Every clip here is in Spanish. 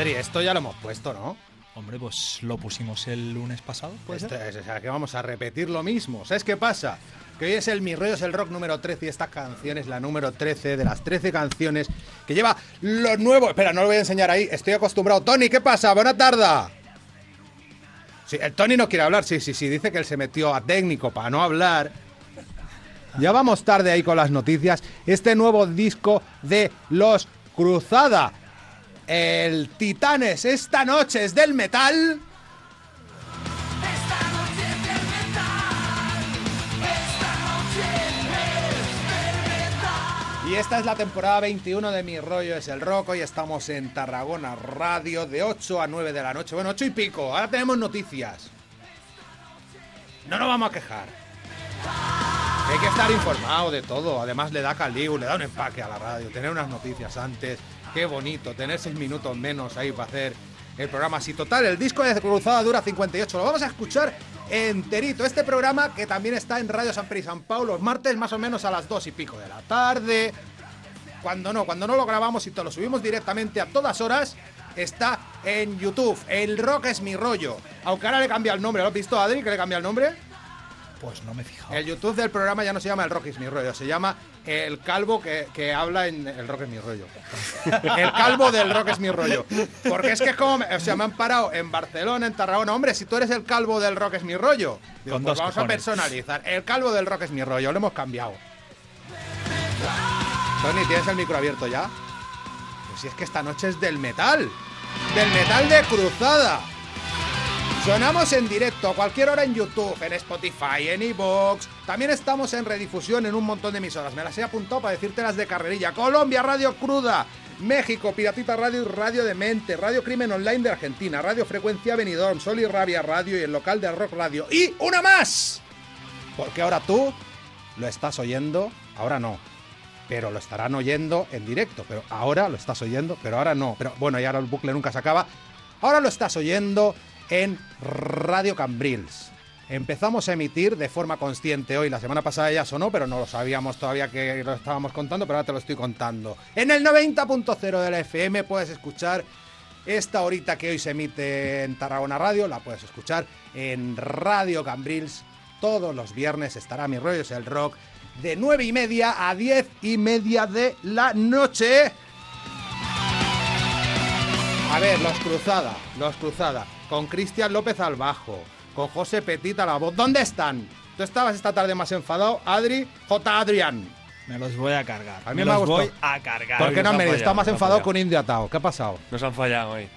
Adri, esto ya lo hemos puesto, ¿no? Hombre, pues lo pusimos el lunes pasado, ¿puede Esto ser? es, o sea, que vamos a repetir lo mismo. ¿Sabes qué pasa? Que hoy es el Mi Rollo es el Rock número 13 y esta canción es la número 13 de las 13 canciones que lleva lo nuevo. Espera, no lo voy a enseñar ahí, estoy acostumbrado. Tony, ¿qué pasa? Buena tarde. Sí, el Tony no quiere hablar, sí, sí, sí, dice que él se metió a técnico para no hablar. Ya vamos tarde ahí con las noticias. Este nuevo disco de Los Cruzada. El Titanes esta noche es del metal. Y esta es la temporada 21 de Mi Rollo es el Rock. Hoy estamos en Tarragona Radio de 8 a 9 de la noche. Bueno, 8 y pico. Ahora tenemos noticias. No nos vamos a quejar. Hay que estar informado de todo. Además, le da caliu, le da un empaque a la radio. Tener unas noticias antes. Qué bonito. Tener 6 minutos menos ahí para hacer el programa así. Total, el disco de Cruzada dura 58. Lo vamos a escuchar enterito. Este programa que también está en Radio San Pedro y San Paulo martes más o menos a las 2 y pico de la tarde. Cuando no, cuando no lo grabamos y te lo subimos directamente a todas horas, está en YouTube. El rock es mi rollo. Aunque ahora le cambia el nombre. ¿Lo has visto, Adri, que le cambia el nombre? Pues no me he fijado. El YouTube del programa ya no se llama El Rock es mi rollo, se llama El Calvo que, que habla en El Rock es mi rollo. El Calvo del Rock es mi rollo. Porque es que es como, o sea, me han parado en Barcelona, en Tarragona. Hombre, si tú eres el Calvo del Rock es mi rollo. Digo, Con pues dos vamos a personalizar. El Calvo del Rock es mi rollo, lo hemos cambiado. Tony, ¿tienes el micro abierto ya? Pues si es que esta noche es del metal. Del metal de cruzada. Sonamos en directo a cualquier hora en YouTube, en Spotify, en iVoox. También estamos en redifusión en un montón de emisoras. Me las he apuntado para decirte las de carrerilla. Colombia, Radio Cruda. México, Piratita Radio y Radio de Mente. Radio Crimen Online de Argentina. Radio Frecuencia Benidorm. Sol y Rabia Radio y el local de Rock Radio. ¡Y una más! Porque ahora tú lo estás oyendo, ahora no. Pero lo estarán oyendo en directo. Pero ahora lo estás oyendo, pero ahora no. Pero bueno, y ahora el bucle nunca se acaba. Ahora lo estás oyendo en Radio Cambrils. Empezamos a emitir de forma consciente hoy. La semana pasada ya sonó, pero no lo sabíamos todavía que lo estábamos contando, pero ahora te lo estoy contando. En el 90.0 de la FM puedes escuchar esta horita que hoy se emite en Tarragona Radio, la puedes escuchar en Radio Cambrils. Todos los viernes estará Mi Rollo es el Rock de 9 y media a 10 y media de la noche. A ver, los Cruzada, los Cruzada, con Cristian López al bajo, con José Petit a la voz. ¿Dónde están? Tú estabas esta tarde más enfadado, Adri, J. Adrián. Me los voy a cargar. A mí me los ha gustado. voy a cargar. ¿Por qué nos no han me fallado, Está más enfadado con Indio Atao. ¿Qué ha pasado? Nos han fallado hoy.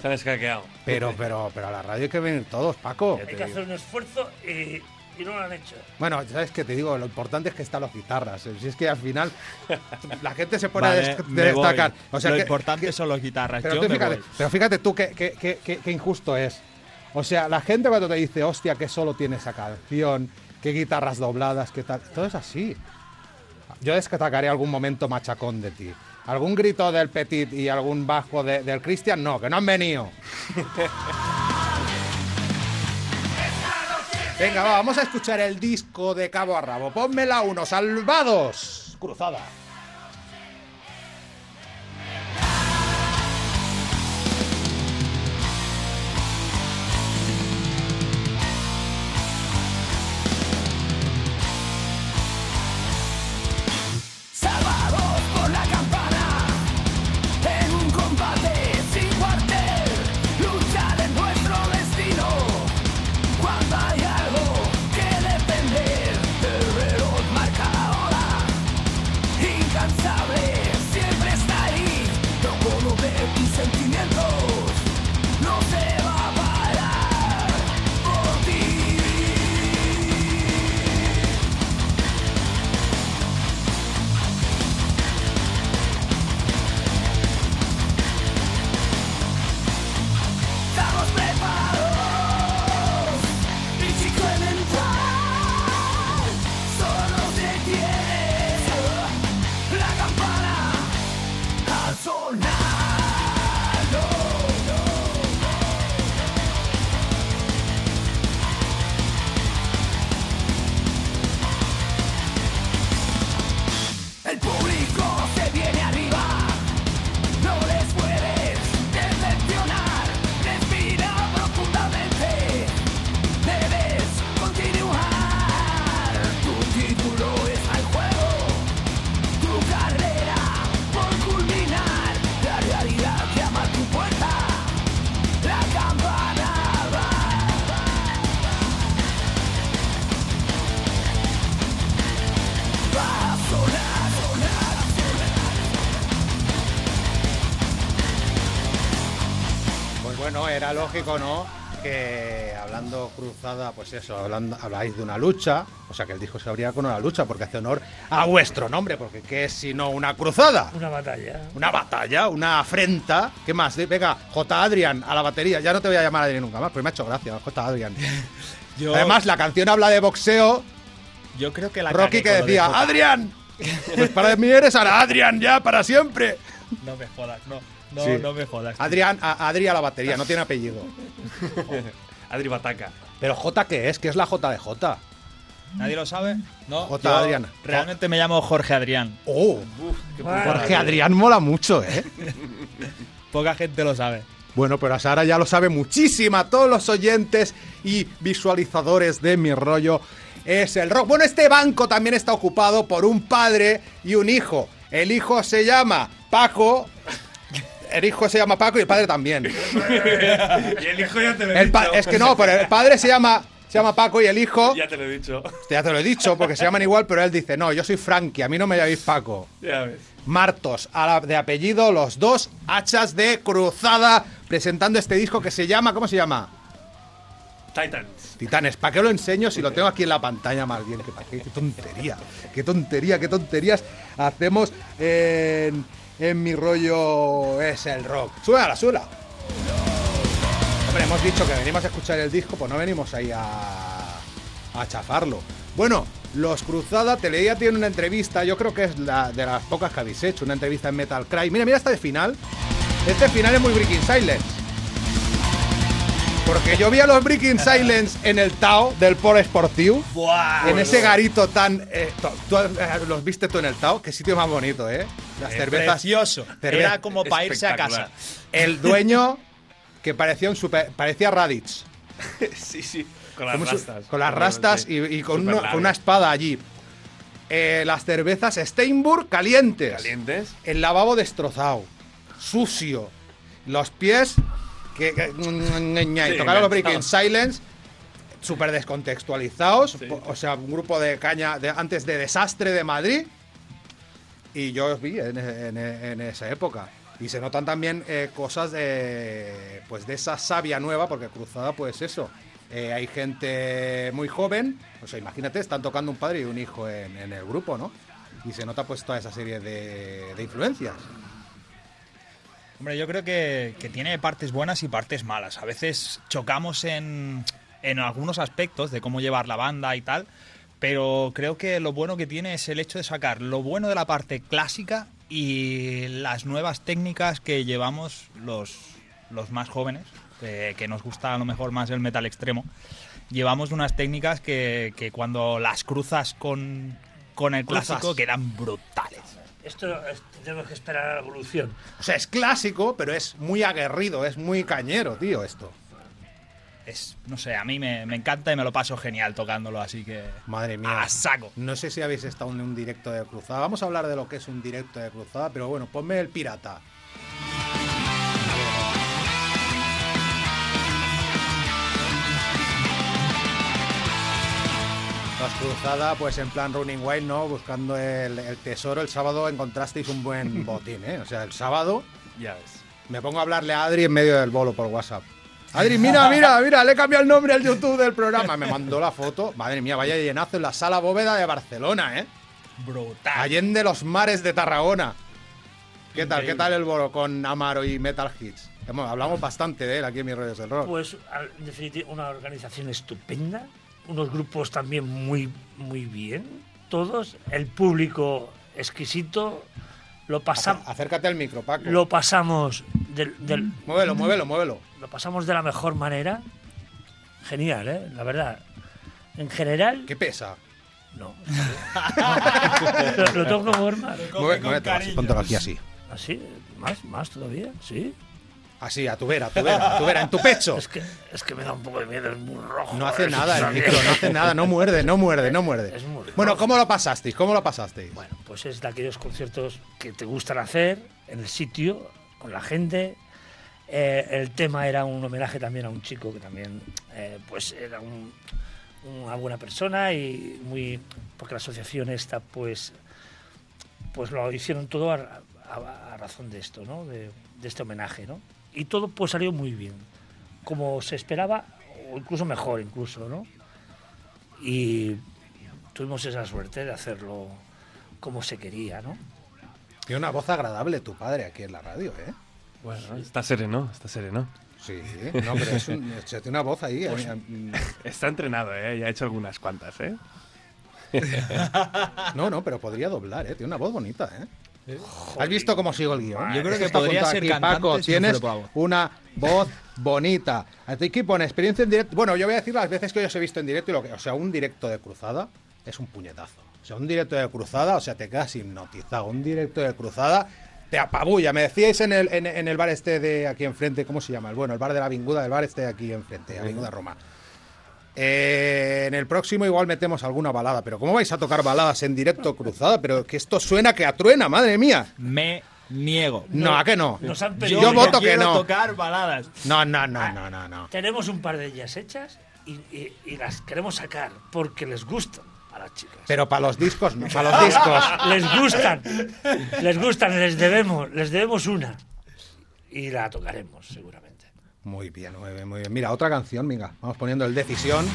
Se han escaqueado. Pero, pero, pero a la radio hay que venir todos, Paco. Hay que digo. hacer un esfuerzo y, y no lo han hecho. Bueno, ¿sabes qué te digo? Lo importante es que están las guitarras. Si es que al final la gente se pone a Vale, destacar. O sea Lo que- importante que- son las guitarras. Pero, Yo tú me fíjate, voy. pero fíjate tú qué, qué- qué- qué- qué- qué injusto es. O sea, la gente cuando te dice, hostia, que solo tiene esa canción, qué guitarras dobladas, qué tal. Todo es así. Yo destacaré algún momento machacón de ti. Algún grito del Petit y algún bajo de- del Christian, no, que no han venido. Venga, va, vamos a escuchar el disco de cabo a rabo. Pónmela uno, salvados. Cruzada. Lógico, ¿no? Que hablando cruzada, pues eso, hablando, habláis de una lucha, o sea que el disco se abría con una lucha, porque hace honor a vuestro nombre, porque ¿qué es sino una cruzada? Una batalla. Una batalla, una afrenta. ¿Qué más? De- Venga, J. Adrián a la batería. Ya no te voy a llamar Adrián nunca más, pues me ha hecho gracia, J. Adrián. Yo, Además, la canción habla de boxeo. yo creo que la Rocky que de decía, Jota. ¡Adrián! Pues para mí eres ahora Adrián ya, para siempre. No me jodas, no. No, Sí. no me jodas. Adrián, a, Adri a la batería, no tiene apellido. Adri Bataca. Pero J, ¿qué es? ¿Qué es la J de J? ¿Nadie lo sabe? No. Jota yo Adrián. Realmente me llamo Jorge Adrián. Oh, Bueno, Jorge Adrián mola mucho, ¿eh? Poca gente lo sabe. Bueno, pero a Sara ya lo sabe muchísima. Todos los oyentes y visualizadores de mi rollo es el rock. Bueno, este banco también está ocupado por un padre y un hijo. El hijo se llama Paco. El hijo se llama Paco y el padre también. Y el hijo ya te lo he El pa- es que no, pero el padre se llama, se llama Paco y el hijo. Ya te lo he dicho. Ya te lo he dicho porque se llaman igual, pero él dice: No, yo soy Frankie, a mí no me llaméis Paco. Ya ves. Martos, a la- de apellido, los dos hachas de cruzada, presentando este disco que se llama, ¿cómo se llama? Titans. Titanes. ¿Para qué lo enseño si lo tengo aquí en la pantalla más bien? Qué tontería, qué tontería, qué tonterías hacemos en, en mi rollo es el rock. Súbela, súbela. Hombre, hemos dicho que venimos a escuchar el disco, pues no venimos ahí a, a chafarlo. Bueno, los Cruzada, Teledia tiene una entrevista, yo creo que es la de las pocas que habéis hecho, una entrevista en Metal Cry. Mira, mira esta de final. Este final es muy Breaking Silence. Porque yo vi a los Breaking Silence en el Tao del Polo Sportivo. en ese garito tan. eh, to- eh, los viste tú en el Tao. Qué sitio más bonito, ¿eh? Las Eh, cervezas. Precioso. cerve- Era como para irse a casa. El dueño que parecía un super. Parecía Raditz. sí, sí. Con las rastas. Con las rastas y, y con, una, Superlargas. con una espada allí. Eh, las cervezas Steinburg calientes. Calientes. El lavabo destrozado. Sucio. Los pies. Que, que- Sí, tocaron los Breaking. Silence. Súper descontextualizados. Sí. O sea, un grupo de caña de, antes de Desastre de Madrid. Y yo os vi en, en- en esa época. Y se notan también eh, cosas de, pues de esa savia nueva, porque Cruzada, pues eso. eh, hay gente muy joven, o sea, imagínate, están tocando un padre y un hijo en, en el grupo, ¿no? Y se nota pues toda esa serie de, de influencias. Hombre, yo creo que, que tiene partes buenas y partes malas. A veces chocamos en, en algunos aspectos de cómo llevar la banda y tal, pero creo que lo bueno que tiene es el hecho de sacar lo bueno de la parte clásica y las nuevas técnicas que llevamos los, los más jóvenes, que, que nos gusta a lo mejor más el metal extremo. Llevamos unas técnicas que, que cuando las cruzas con, con el clásico quedan brutales. Esto es- tenemos que esperar a la evolución. O sea, es clásico, pero es muy aguerrido, es muy cañero, tío, esto. es, no sé, a mí me, me encanta y me lo paso genial tocándolo, así que Madre mía. a saco. No sé si habéis estado en un directo de cruzada. Vamos a hablar de lo que es un directo de cruzada, pero bueno, ponme el pirata. Cruzada, pues en plan Running Wild, ¿no? Buscando el, el tesoro. El sábado encontrasteis un buen botín, ¿eh? O sea, el sábado Ya ves. me pongo a hablarle a Adri en medio del bolo por WhatsApp. Adri, mira, mira, mira, le he cambiado el nombre al YouTube del programa. Me mandó la foto. Madre mía, vaya llenazo en la sala bóveda de Barcelona, ¿eh? Brutal. Allende los mares de Tarragona. ¿Qué tal? ¿Qué tal el bolo con Amaro y Metal Hits? Hemos- hablamos bastante de él aquí en mis redes del rock. Pues, en definitiva, una organización estupenda, unos grupos también muy, muy bien, todos, el público exquisito, lo, pasam- Acé- Acércate al micro, Paco. lo pasamos del, del- Muévelo, muévelo, muévelo. lo pasamos de la mejor manera. Genial, ¿eh? La verdad. En general, ¿Qué pesa? no. lo, lo tengo que. Mueve- póntelo aquí así. ¿Así? ¿Más? ¿Más todavía? ¿Sí? Así, a tu vera, a tu vera, a tu vera, en tu pecho. Es que, es que me da un poco de miedo, es muy rojo. No hace nada el micro, no hace nada, no muerde, no muerde, no muerde. Es muy Bueno. ¿cómo lo pasasteis? ¿Cómo lo pasasteis? Bueno, pues es de aquellos conciertos que te gustan hacer en el sitio, con la gente. Eh, el tema era un homenaje también a un chico que también eh, pues era un- una buena persona y muy porque la asociación esta pues pues lo hicieron todo a, a- a razón de esto, ¿no? De, de este homenaje, ¿no? Y todo pues salió muy bien, como se esperaba, o incluso mejor, incluso, ¿no? Y tuvimos esa suerte de hacerlo como se quería, ¿no? Tiene una voz agradable tu padre aquí en la radio, ¿eh? Bueno, está sereno, está sereno. Sí, no, pero es un, tiene una voz ahí. Pues eh, mm, Está entrenado, ¿eh? Ya ha hecho algunas cuantas, ¿eh? No, no, pero podría doblar, ¿eh? Tiene una voz bonita, ¿eh? ¿Has visto cómo sigo el guion? Yo creo que podría ser aquí, cantante Paco, tienes una voz bonita. Así que pone experiencia en directo. Bueno, yo voy a decir las veces que yo os he visto en directo y lo que. O sea, un directo de cruzada es un puñetazo. O sea, un directo de cruzada, o sea, te quedas hipnotizado. Un directo de cruzada te apabulla. Me decíais en el, en, en el bar este de aquí enfrente, ¿cómo se llama? El bueno, el bar de la Vinguda, el bar este de aquí enfrente, Avinguda Roma. Eh, en el próximo igual metemos alguna balada, pero ¿cómo vais a tocar baladas en directo cruzada? Pero que esto suena que atruena, madre mía. Me niego. No, ¿a que no? Nos han Yo pedido- no voto que no. tocar baladas. No, no, no, no, no, no. Tenemos un par de ellas hechas y, y- y las queremos sacar porque les gustan a las chicas. Pero para los discos no, para los discos. Les gustan, les gustan, les debemos, les debemos una. Y la tocaremos, seguramente. Muy bien, muy bien, muy bien. Mira, otra canción, venga, vamos poniendo el Decisión.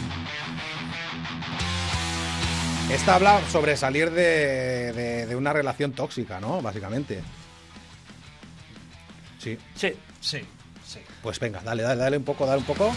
Esta habla sobre salir de, de- de una relación tóxica, ¿no? Básicamente. Sí, Sí, Sí, sí. pues venga, dale, dale, dale un poco, dale un poco.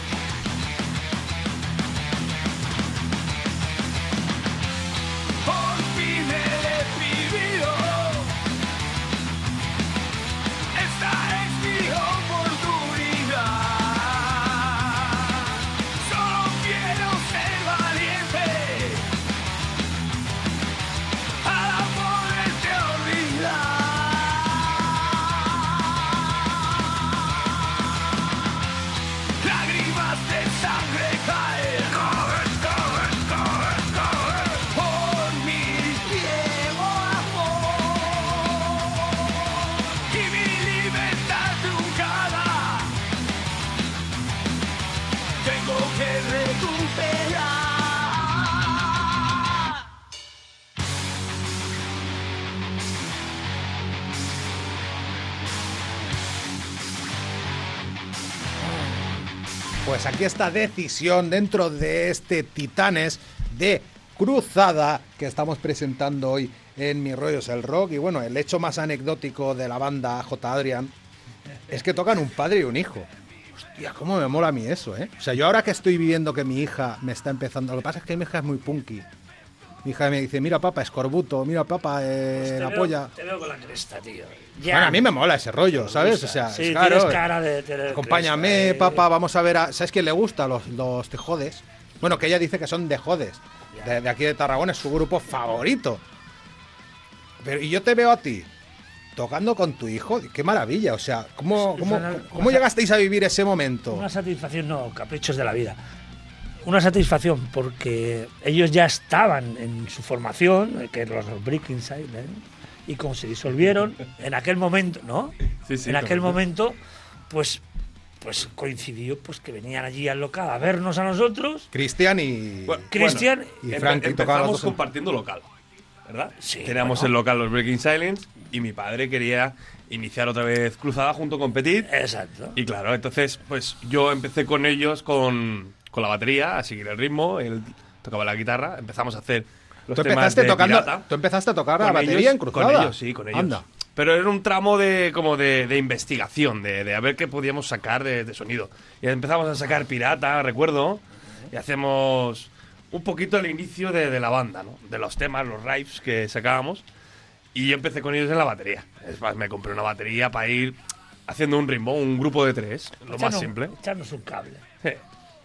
Pues aquí está decisión dentro de este Titanes de Cruzada que estamos presentando hoy en Mi Rollos el Rock. Y bueno, el hecho más anecdótico de la banda J. Adrian es que tocan un padre y un hijo. Hostia, cómo me mola a mí eso, ¿eh? O sea, yo ahora que estoy viviendo que mi hija me está empezando. Lo que pasa es que mi hija es muy punky. Mi hija me dice, mira papá, escorbuto, mira papá, eh, Pues la veo, polla. te veo con la cresta, tío. Ya. Bueno, a mí me mola ese rollo, ¿sabes? O sea, sí, es claro, tienes cara de tener Acompáñame, cresta, eh. papá, vamos a ver a... ¿Sabes quién le gusta? Los, los tejodes. Bueno, que ella dice que son de jodes. De, de aquí de Tarragona es su grupo favorito. Pero, y yo te veo a ti tocando con tu hijo. Qué maravilla. O sea, ¿cómo, cómo, cómo llegasteis a vivir ese momento? Una satisfacción, no, caprichos de la vida. Una satisfacción porque ellos ya estaban en su formación, que eran los Breaking Silent, y como se disolvieron, en aquel momento, ¿no? Sí, sí, en aquel momento, pues, pues coincidió pues que venían allí al local a vernos a nosotros. Cristian y... Bueno, Cristian, y los empezamos en- compartiendo local, ¿verdad? Sí, Teníamos bueno. el local Los Breaking Silence y mi padre quería iniciar otra vez cruzada junto con Petit. exacto. Y claro, entonces pues yo empecé con ellos con, con la batería, a seguir el ritmo, él tocaba la guitarra, empezamos a hacer los ¿Tú temas empezaste, de tocando, Pirata. tú empezaste a tocar la batería ellos- en cruzada. Con ellos, sí, con ellos. Anda. Pero era un tramo de como de, de investigación, de, de a ver qué podíamos sacar de, de sonido. Y empezamos a sacar pirata, recuerdo, y hacemos un poquito el inicio de, de la banda, ¿no? De los temas, los riffs que sacábamos. Y yo empecé con ellos en la batería. Es más, me compré una batería para ir haciendo un ritmo, un grupo de tres, lo más Echarnos- simple. Echarnos un cable.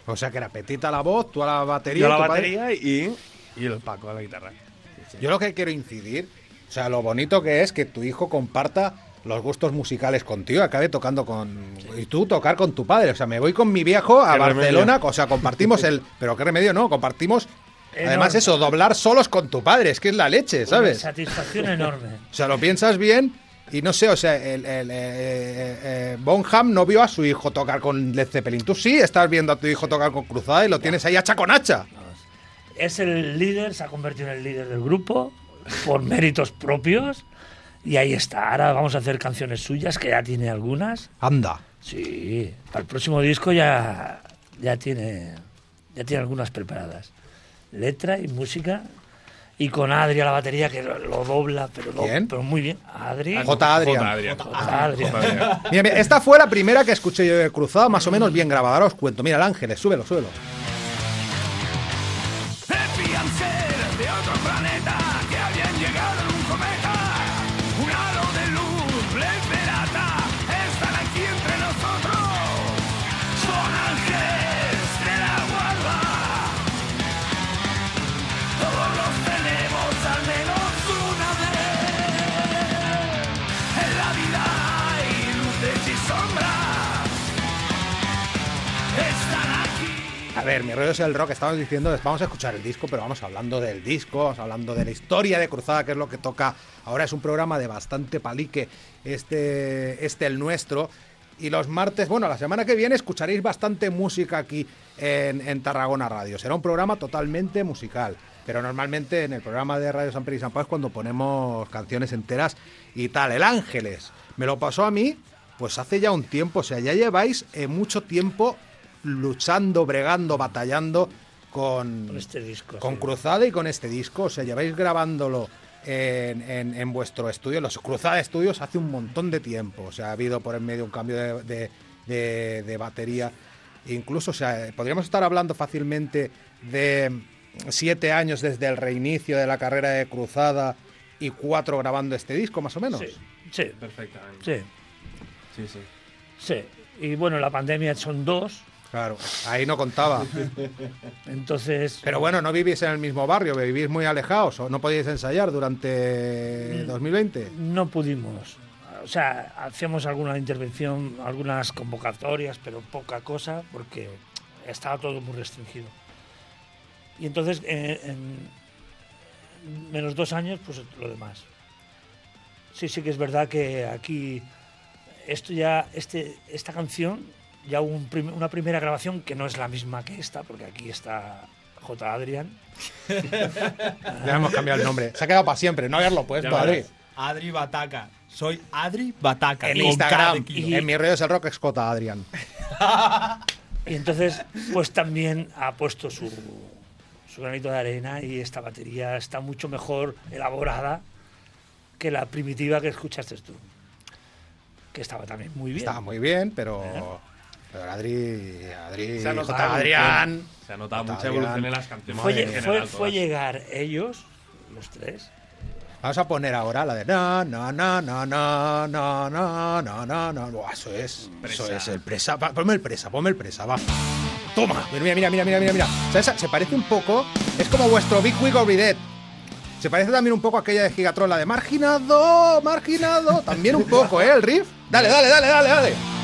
O sea, que era petita la voz, tú a la batería. Yo a la padre- batería y, y el Paco a la guitarra. Yo lo que quiero incidir, o sea, lo bonito que es que tu hijo comparta los gustos musicales contigo, acabe tocando con... Y tú tocar con tu padre. O sea, me voy con mi viejo a Qué Barcelona, remedio. o sea, compartimos el... Pero qué remedio, ¿no? Compartimos... Enorme. Además eso, doblar solos con tu padre, es que es la leche, Una ¿sabes? satisfacción enorme. O sea, lo piensas bien y no sé, o sea, el, el, eh, eh, eh, Bonham no vio a su hijo tocar con Led Zeppelin. Tú sí estás viendo a tu hijo tocar con Cruzada y lo tienes ahí hacha con hacha. es el líder, se ha convertido en el líder del grupo por méritos propios. Y ahí está. Ahora vamos a hacer canciones suyas, que ya tiene algunas. Anda. Sí, para el próximo disco ya, ya tiene ya tiene algunas preparadas. Letra y música. Y con Adri a la batería que lo, dobla, pero, lo- ¿Quién? pero muy bien. Adri. J. Adrián. J. Adrián. J. Adrián. Mira, mira, esta fue la primera que escuché yo de Cruzada, más o menos bien grabada. Ahora os cuento. Mira, el Ángeles, súbelo, súbelo. A ver, mi rollo es el rock. Estamos diciendo, vamos a escuchar el disco, pero vamos hablando del disco, vamos hablando de la historia de Cruzada, que es lo que toca. Ahora es un programa de bastante palique, este, este el nuestro. Y los martes, bueno, la semana que viene escucharéis bastante música aquí en, Tarragona Radio. Será un programa totalmente musical. Pero normalmente en el programa de Radio San Pedro y San Pablo es cuando ponemos canciones enteras y tal. El Ángeles me lo pasó a mí, pues hace ya un tiempo. O sea, ya lleváis eh, mucho tiempo luchando, bregando, batallando con, Con este disco. con sí. Cruzada y con este disco. O sea, lleváis grabándolo en, en- en vuestro estudio. Los Cruzada Estudios hace un montón de tiempo. O sea, ha habido por en medio un cambio de, de- de- de batería. Incluso, o sea, podríamos estar hablando fácilmente de siete años desde el reinicio de la carrera de Cruzada y cuatro grabando este disco, más o menos. Sí, sí, Perfectamente. sí, Sí, sí. sí. Y bueno, la pandemia son dos. Claro, ahí no contaba. Entonces. Pero bueno, no vivís en el mismo barrio, vivís muy alejados o no podíais ensayar durante 2020. No pudimos. O sea, hacíamos alguna intervención, algunas convocatorias, pero poca cosa, porque estaba todo muy restringido. Y entonces, eh, en menos dos años, pues lo demás. Sí, sí que es verdad que aquí, esto ya, este, esta canción, ya hubo un prim- una primera grabación que no es la misma que esta, porque aquí está J. Adrián. Ya hemos cambiado el nombre. Se ha quedado para siempre, no haberlo puesto, Adri. Adri Bataca. Soy Adri Bataca. En Instagram, kilo. en mi rollo es el rock escota, Adrián. Y entonces, pues también ha puesto su, su granito de arena y esta batería está mucho mejor elaborada que la primitiva que escuchaste tú. Que estaba también muy bien. Estaba muy bien, pero. Pero Adri. Adri. Se ha notado J. Adrián. Se ha notado J. mucha Adrián. evolución en las canciones. Fue, en lle- general, fue, todas. fue llegar ellos, los tres, Vamos a poner ahora la de no, no, no, no, no, no, no, no, no, no. Buah, eso es. Eso es el presa. Va, ponme el presa, ponme el presa, va. Toma. Mira, mira, mira, mira, mira, mira. ¿Sabes? Se parece un poco. Es como vuestro Big Wig the Dead. Se parece también un poco a aquella de Gigatron, la de marginado, marginado. También un poco, ¿eh? El riff. Dale, dale, dale, dale, dale.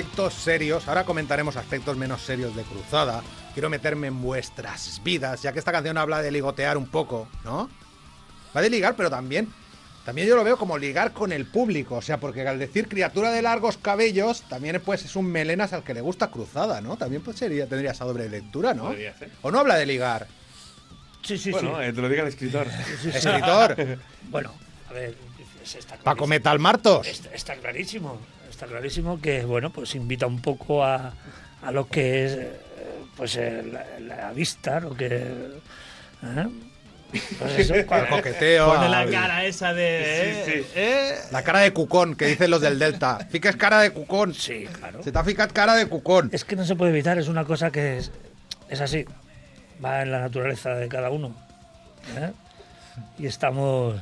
Aspectos serios. Ahora comentaremos aspectos menos serios de Cruzada. Quiero meterme en vuestras vidas, ya que esta canción habla de ligotear un poco, ¿no? Va de ligar, pero también, también yo lo veo como ligar con el público. O sea, porque al decir criatura de largos cabellos, también pues es un melenas al que le gusta Cruzada, ¿no? También pues sería, tendría esa doble lectura, ¿no? Podría ser. ¿O no habla de ligar? Sí, sí, Bueno, sí. eh, te lo diga el escritor. Sí, sí. Escritor, Bueno, a ver, es- está Paco. Metal Martos. Está, está clarísimo. Está clarísimo que, bueno, pues invita un poco a, a lo que es, eh, pues, eh, la, la vista, lo que... ¿eh? Pues eso, cuando- coqueteo. Pone la cara esa de. Sí, eh, sí. eh. La cara de cucón, que dicen los del Delta. Fiques cara de cucón. Sí, claro. Se te ha ficado cara de cucón. Es que no se puede evitar, es una cosa que es, es así. Va en la naturaleza de cada uno. ¿eh? Y estamos...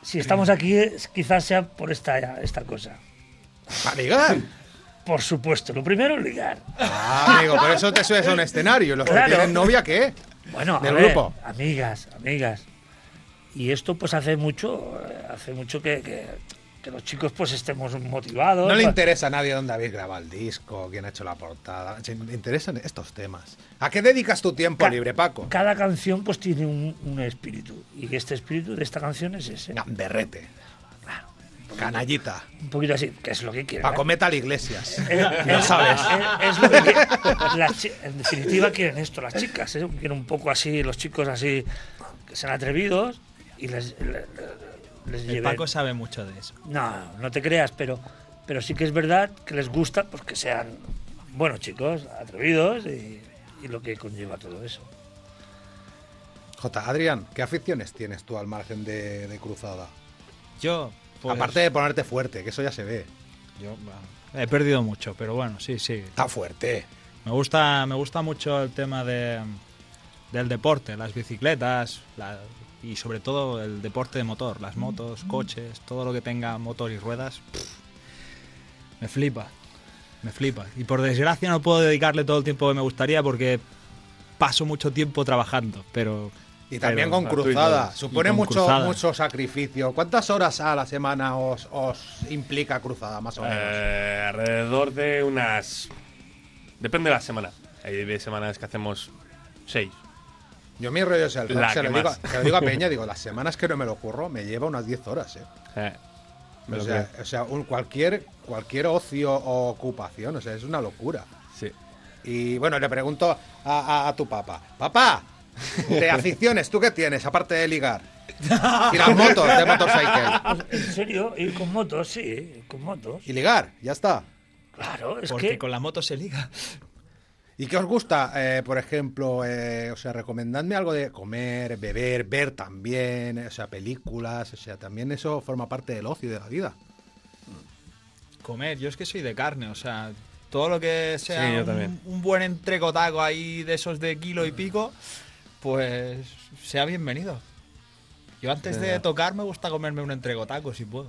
Si estamos aquí, quizás sea por esta, esta cosa. ¿Para ligar? Por supuesto, lo primero, ligar. Ah, amigo, por eso te subes a un escenario. ¿Y ¿Los Claro. que tienen novia qué? Bueno, a Del ver, grupo. amigas, amigas. Y esto pues hace mucho, eh, hace mucho que, que- que los chicos pues estemos motivados. No le Pa- interesa a nadie dónde habéis grabado el disco, quién ha hecho la portada. Se le interesan estos temas. ¿A qué dedicas tu tiempo Ca- libre, Paco? Cada canción pues tiene un, un espíritu. Y este espíritu de esta canción es ese. Gamberrete. Canallita. Un poquito así, que es lo que quieren. Paco ¿eh? Metal Iglesias. Eh, eh, sabes. Es, lo que quieren. Las en definitiva quieren esto, las chicas. ¿eh? Quieren un poco así, los chicos así, que sean atrevidos y les, El lleven- Paco sabe mucho de eso. No, no te creas, pero, pero sí que es verdad que les gusta pues, que sean buenos chicos, atrevidos y, y lo que conlleva todo eso. J. Adrián, ¿qué aficiones tienes tú al margen de, de Cruzada? Yo. Pues, Aparte de ponerte fuerte, que eso ya se ve. yo, he perdido mucho, pero bueno, sí, sí. Está fuerte. Me gusta, me gusta mucho el tema de, del deporte, las bicicletas la- y sobre todo el deporte de motor, las motos, coches, todo lo que tenga motor y ruedas. pff, me flipa, me flipa. Y por desgracia no puedo dedicarle todo el tiempo que me gustaría porque paso mucho tiempo trabajando, pero Y también pero- con Cruzada. Supone con mucho, Cruzada. mucho sacrificio. ¿Cuántas horas a la semana os, os implica Cruzada, más o menos? Eh, alrededor de unas. Depende de la semana. Hay semanas que hacemos seis. Yo mi rollo es el Se que lo, digo, se lo digo a Peña, digo, las semanas que no me lo curro me lleva unas 10 horas, ¿eh? Eh, O sea, o sea, un- cualquier, cualquier ocio o ocupación, o sea, es una locura. Sí. Y bueno, le pregunto a, a- a tu papá, papá, de aficiones, ¿tú qué tienes, aparte de ligar? Y las motos, de motorcycle. ¿En serio? ¿Ir con motos? Sí, con motos. Y ligar, ya está. Claro, es porque que... con la moto se liga. ¿Y qué os gusta, eh, por ejemplo, eh, o sea, recomendadme algo de comer, beber, ver también, o sea, películas, o sea, también eso forma parte del ocio y de la vida. Comer, yo es que soy de carne, o sea, todo lo que sea Sí, un buen entrecotaco ahí de esos de kilo y pico, pues sea bienvenido. Yo antes de tocar me gusta comerme un entrecotaco si puedo.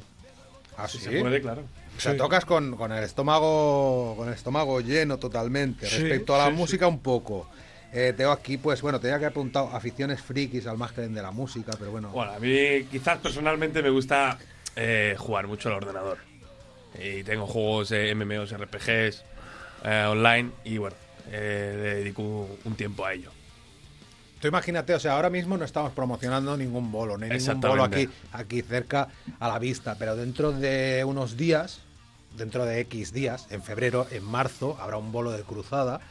¿Ah, Si sí? se puede, claro. O sea, tocas con, con el estómago con el estómago lleno totalmente. Sí, Respecto a la sí, música, un poco. Eh, tengo aquí, pues bueno, tenía que haber apuntado aficiones frikis al margen de la música, pero bueno. Bueno, a mí quizás personalmente me gusta eh, jugar mucho al ordenador. Y tengo juegos eh, MMOs, RPGs eh, online y bueno, eh, le dedico un tiempo a ello. Tú imagínate, o sea, ahora mismo no estamos promocionando ningún bolo, no hay ningún bolo aquí, aquí cerca a la vista, pero dentro de unos días, dentro de X días, en febrero, en marzo, habrá un bolo de cruzada.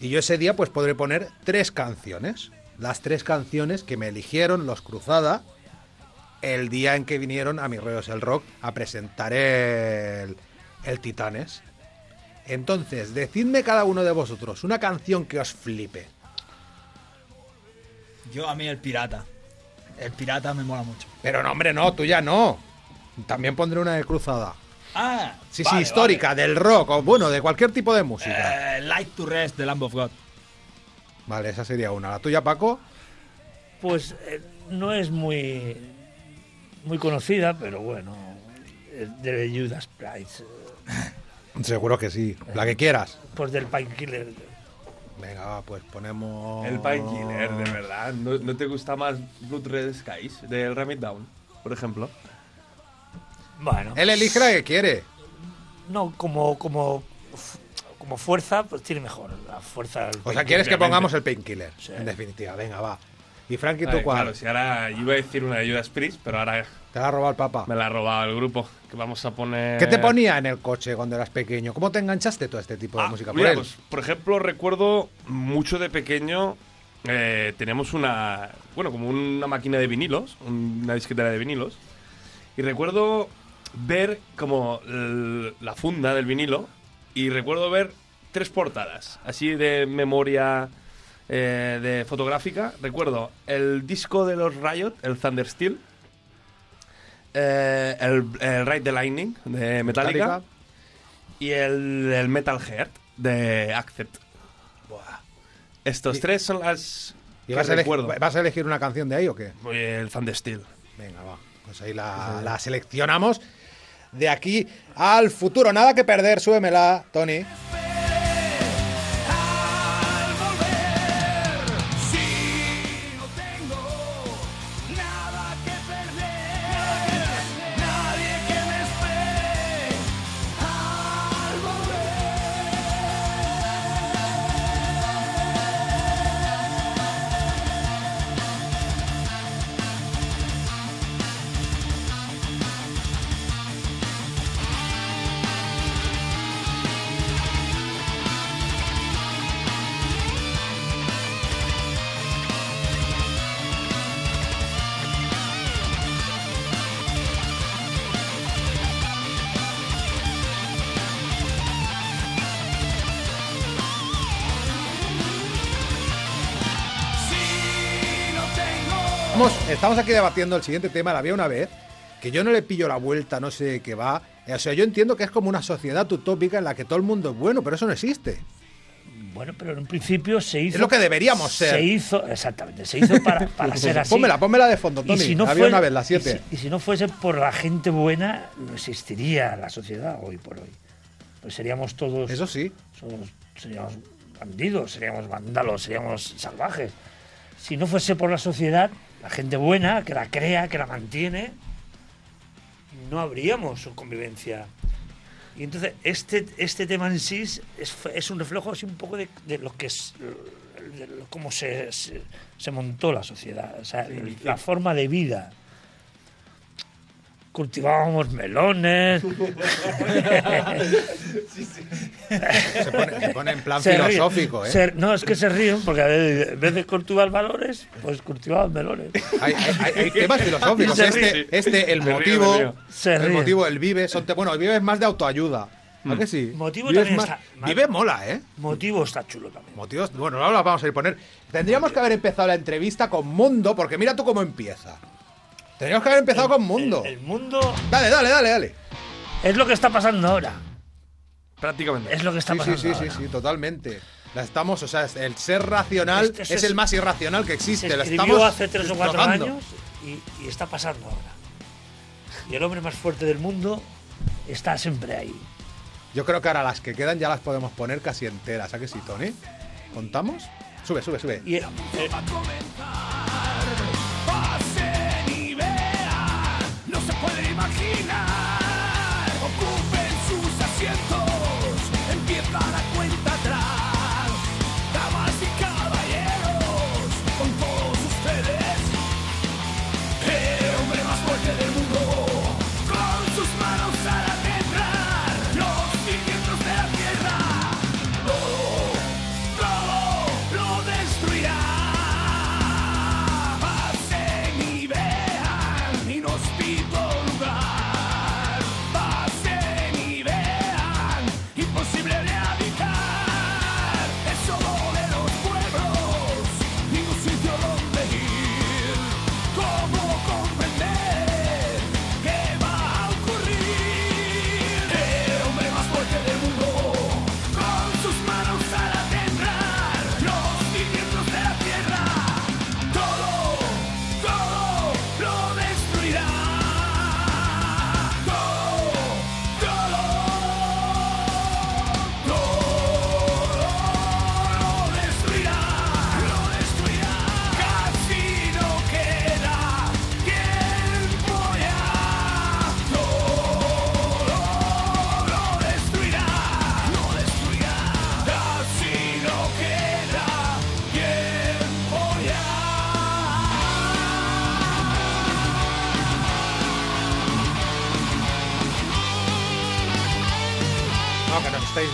Y yo ese día pues podré poner tres canciones. Las tres canciones que me eligieron los Cruzada el día en que vinieron a Mi Rollos el Rock a presentar el, el Titanes. Entonces, decidme cada uno de vosotros una canción que os flipe. Yo a mí el pirata. El pirata me mola mucho. Pero no, hombre, no, tú ya no. También pondré una de cruzada. Ah, Sí, sí, histórica, del rock, o bueno, de cualquier tipo de música. Eh, Light to Rest de Lamb of God. Vale, esa sería una. ¿La tuya, Paco? Pues eh, no es muy muy conocida, pero bueno, de Judas Price, Seguro que sí. La que quieras. pues del Painkiller. Venga, va, pues ponemos. El Painkiller, de verdad. ¿No, no te gusta más Blood Red Skies del Ram It Down, por ejemplo? Bueno, Él elige la que quiere. No, como, como, como fuerza, pues tiene mejor. La fuerza. del O sea, quieres que pongamos el painkiller. Sí. En definitiva, venga, va. Y Frankie, ¿tú ver, cuál? Claro, si ahora iba a decir una de Judas Priest, pero ahora Te la ha robado el papá. me la ha robado el grupo. Que vamos a poner. ¿Qué te ponía en el coche cuando eras pequeño? ¿Cómo te enganchaste tú a este tipo de Ah, música? Mira, pues, por ejemplo, recuerdo mucho de pequeño. eh, teníamos una. Bueno, como una máquina de vinilos, una disquetera de vinilos. Y recuerdo ver como la funda del vinilo. Y recuerdo ver tres portadas, así de memoria eh, de fotográfica. Recuerdo el disco de los Riot, el Thunder Steel. eh, el, el Ride the Lightning de Metallica Metallica. y el, el Metal Heart de Accept. Estos Y- tres son las ¿Y que vas a, elegir, recuerdo. vas a elegir una canción de ahí o qué? El Thunder Steel. Venga, va. Pues ahí la, la seleccionamos. De aquí al futuro. Nada que perder. Súbemela, Tony. Estamos aquí debatiendo el siguiente tema. La había una vez que yo no le pillo la vuelta, no sé qué va. O sea, yo entiendo que es como una sociedad utópica en la que todo el mundo es bueno, pero eso no existe. Bueno, pero en un principio se hizo. Es lo que deberíamos ser. Se hizo, exactamente, se hizo para, para ser así. Pónmela, pónmela de fondo, Y Tony. si no había fuese- una vez, la y 7. si- Y si, no fuese por la gente buena, no existiría la sociedad hoy por hoy. Pues seríamos todos. Eso sí. somos- seríamos bandidos, seríamos vándalos, seríamos salvajes. Si no fuese por la sociedad, la gente buena, que la crea, que la mantiene, no habríamos su convivencia. Y entonces, este, este tema en sí es, es un reflejo así un poco de, de lo que es. de lo- cómo se, se, se montó la sociedad, o sea, la forma de vida. Cultivábamos melones. Se pone, se pone en plan Se filosófico, ¿eh? Se- no, es que se ríen porque en vez de cultivar valores, pues cultivaban melones. Hay, hay- hay- temas filosóficos. Este, este, el motivo, se ríe. Se el motivo, el vive, son te- bueno, el vive es más de autoayuda. ¿A que sí? Motivo también más- está- Vive mola, ¿eh? Motivo está chulo también. Motivos, bueno, ahora vamos a ir poner. Tendríamos que haber empezado la entrevista con Mundo, porque mira tú cómo empieza. Tendríamos que haber empezado con Mundo. El, el mundo Dale, dale, dale, dale. es lo que está pasando ahora. Prácticamente. Es lo que está Sí, sí, pasando sí, sí, ahora. sí, totalmente. La estamos, o sea, el ser racional Este- este es es- el más irracional que existe. Se Lo escribió estamos hace tres o cuatro años y, y está pasando ahora. Y el hombre más fuerte del mundo está siempre ahí. Yo creo que ahora las que quedan ya las podemos poner casi enteras. ¿A que sí, Tony? ¿Contamos? Sube, sube, sube. Y, eh,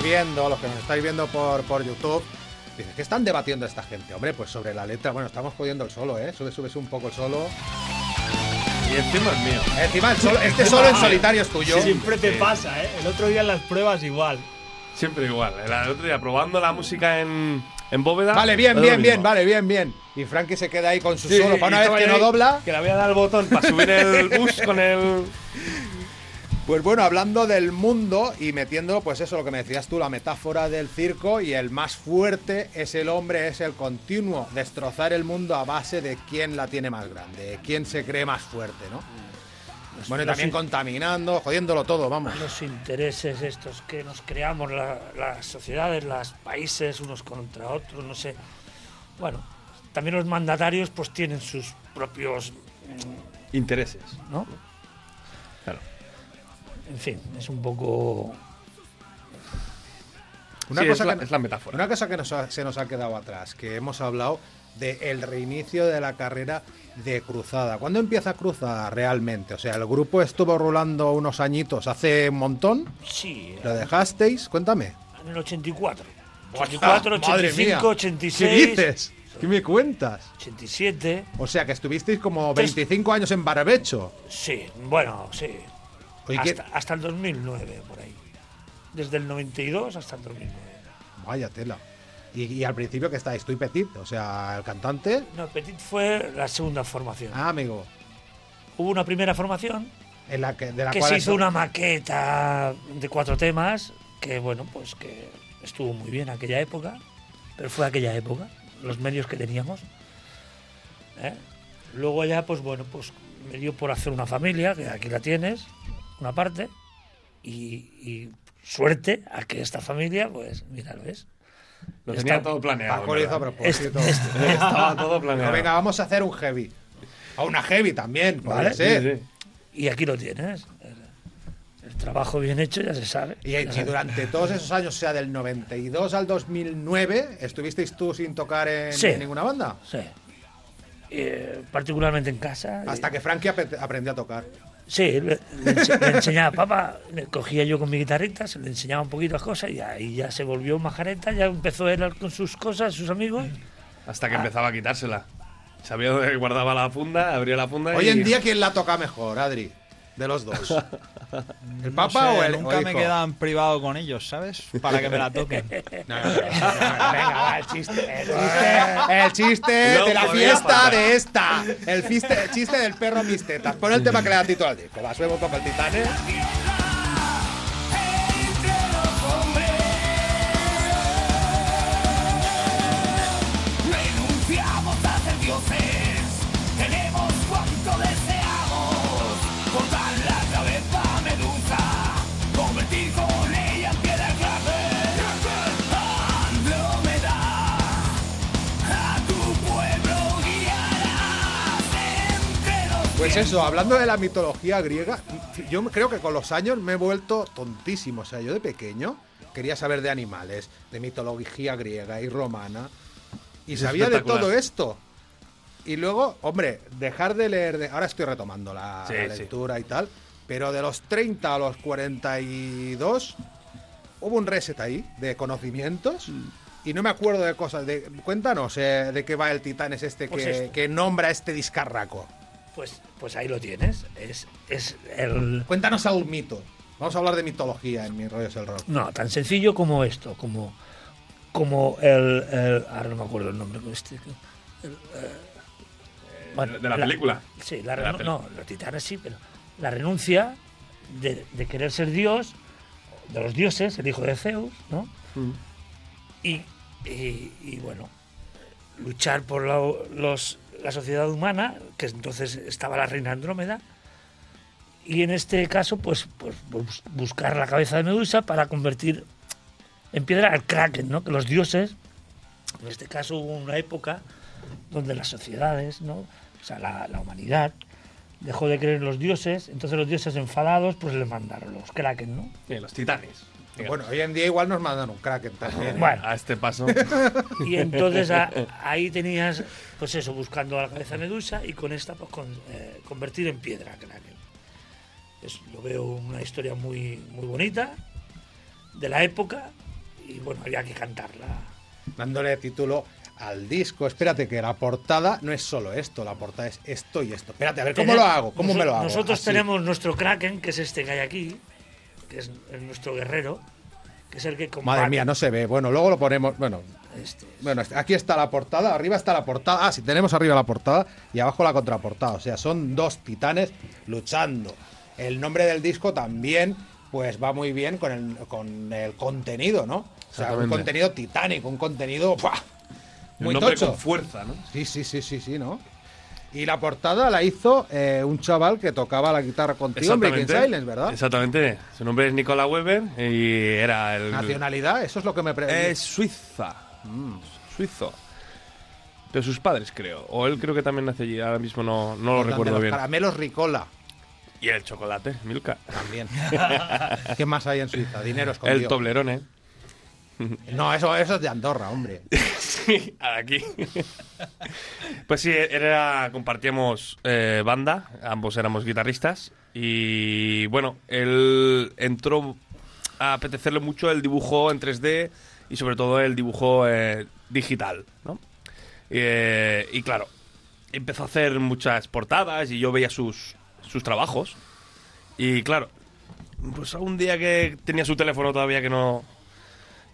viendo, los que nos estáis viendo por, por YouTube, dices, ¿qué están debatiendo esta gente? Hombre, pues sobre la letra, bueno, estamos jodiendo el solo, ¿eh? Sube, subes un poco el solo. Y encima es mío. Encima, el solo, este solo en solitario es tuyo. Siempre te pasa, ¿eh? El otro día en las pruebas igual. Siempre igual. El otro día probando la música en, en bóveda. Vale, bien, bien, bien, vale, bien, bien. Y Frankie se queda ahí con su Sí, solo. Para una vez que no dobla. Que le voy a dar el botón para subir el bus con el. Pues bueno, hablando del mundo y metiendo, pues eso, lo que me decías tú, la metáfora del circo y el más fuerte es el hombre, es el continuo, destrozar el mundo a base de quién la tiene más grande, de quién se cree más fuerte, ¿no? Bueno, y también in- contaminando, jodiéndolo todo, vamos. los intereses estos que nos creamos, la- las sociedades, los países, unos contra otros, no sé. Bueno, también los mandatarios pues tienen sus propios, Intereses. ¿no? En fin, es un poco... Una Sí, cosa es, la, que, es la metáfora. una cosa que nos ha- se nos ha quedado atrás, que hemos hablado del reinicio de la carrera de Cruzada. ¿Cuándo empieza Cruzada realmente? O sea, el grupo estuvo rolando unos añitos hace un montón. Sí, ¿Lo dejasteis? Cuéntame. en el 84. 84, Ah, madre 85, mía. 86, ¿Qué dices? ¿Qué me cuentas? 87. O sea, que estuvisteis como Tres- 25 años en Barbecho. Sí, bueno, sí. Oye, ¿qué- hasta, hasta el 2009, por ahí. Desde el 92 hasta el 2009. Vaya tela. Y, y al principio que estáis, tú y Petit, o sea, el cantante. No, Petit fue la segunda formación. Ah, amigo. Hubo una primera formación En la que, de la que cual se hizo una maqueta de cuatro temas que, bueno, pues que estuvo muy bien aquella época, pero fue aquella época, los medios que teníamos. ¿eh? Luego ya, pues bueno, pues me dio por hacer una familia, que aquí la tienes, una parte, y, y suerte a que esta familia, pues, mira, ¿lo ves? Lo Está- tenía todo planeado. Paco lo hizo a en verdad. propósito. Estaba todo Pero planeado. venga, vamos a hacer un heavy. O una heavy también, Vale. ser. Sí, sí. Y aquí lo tienes. El, trabajo bien hecho ya se sabe. Y, durante todos esos años, o sea, del 92 al 2009, ¿estuvisteis tú sin tocar en, Sí. en ninguna banda? Sí. Eh, particularmente en casa. Hasta que Frankie ap- aprendió a tocar. Sí, le, le ense- le enseñaba, papá, le cogía yo con mi guitarrita, se le enseñaba un poquito las cosas y ahí ya se volvió majareta, ya empezó él con sus cosas, sus amigos. Hasta que empezaba a quitársela. Sabía dónde guardaba la funda, abría la funda Hoy y. en día, ¿quién la toca mejor, Adri? De los dos. ¿El No Papa sé, o el Nunca o me hijo? queda en privado con ellos, ¿sabes? Para que me la toquen. No, no, venga, va, el chiste. El chiste, el chiste de la fiesta de esta. El, fiste- el chiste del perro mis tetas. Pon el tema que le da título al disco. Va, poco el titán, Pues eso, hablando de la mitología griega, yo creo que con los años me he vuelto tontísimo. O sea, yo de pequeño quería saber de animales, de mitología griega y romana, y Es sabía de todo esto. Y luego, hombre, dejar de leer, de- ahora estoy retomando la, Sí, la sí. lectura y tal, pero de los 30 a los 42 hubo un reset ahí de conocimientos. Mm. Y no me acuerdo de cosas. De, cuéntanos eh, de qué va el titán es este Pues que, esto. que nombra este discarraco. Pues, pues ahí lo tienes. Es, es el. Cuéntanos algún mito. Vamos a hablar de mitología en mi rollo es el rock. No, tan sencillo como esto, como, como el, el- Ahora no me acuerdo el nombre. Este, el, eh, bueno, de la película. Sí, la no, los titanes sí, pero la renuncia de, de querer ser Dios, de los dioses, el hijo de Zeus, ¿no? Mm. Y, y- y, bueno, luchar por la, los, la sociedad humana, que entonces estaba la reina Andrómeda, y en este caso, pues, pues bus- buscar la cabeza de Medusa para convertir en piedra al Kraken, ¿no? Que los dioses, en este caso hubo una época donde las sociedades, ¿no? O sea, la, humanidad dejó de creer en los dioses, entonces los dioses enfadados, pues les mandaron los Kraken, ¿no? Los titanes. Bueno, hoy en día igual nos mandan un kraken también. ¿eh? Bueno, A este paso. Y entonces a- ahí tenías, pues eso, buscando a la cabeza de Medusa y con esta, pues con, eh, convertir en piedra Kraken. Es, lo veo una historia muy, muy bonita, de la época y bueno, había que cantarla. Dándole título al disco. Espérate que la portada no es solo esto, la portada es esto y esto. Espérate, a ver cómo lo hago, cómo me lo hago. Nosotros Así. tenemos nuestro Kraken, que es este que hay aquí, que es nuestro guerrero, que es el que combate. Madre mía, no se ve. Bueno, luego lo ponemos. Bueno, Este. bueno, aquí está la portada, arriba está la portada. Ah, sí, tenemos arriba la portada y abajo la contraportada. O sea, son dos titanes luchando. El nombre del disco también, pues va muy bien con el, con el contenido, ¿no? O sea, un contenido titánico, un contenido ¡buah! muy un nombre tocho. con fuerza, ¿no? Sí, sí, sí, sí, sí, ¿no? Y la portada la hizo eh, un chaval que tocaba la guitarra contigo en Breaking Silence, ¿verdad? Exactamente. Su nombre es Nicola Weber y era el. Nacionalidad, eso es lo que me pregunto. Es Suiza. Mm, suizo. Pero sus padres, creo. O él creo que también nació allí. Ahora mismo no, no lo recuerdo los bien. Caramelos Ricola Y el chocolate, Milka. también. ¿Qué más hay en Suiza? Dinero El escondido. Toblerone. No, eso, eso es de Andorra, hombre. Sí, aquí. pues sí, era, compartíamos eh, banda, ambos éramos guitarristas y bueno, él entró a apetecerle mucho el dibujo en 3D y sobre todo el dibujo eh, digital, ¿no? Eh, y claro, empezó a hacer muchas portadas y yo veía sus, sus trabajos y claro, pues un día que tenía su teléfono todavía que no...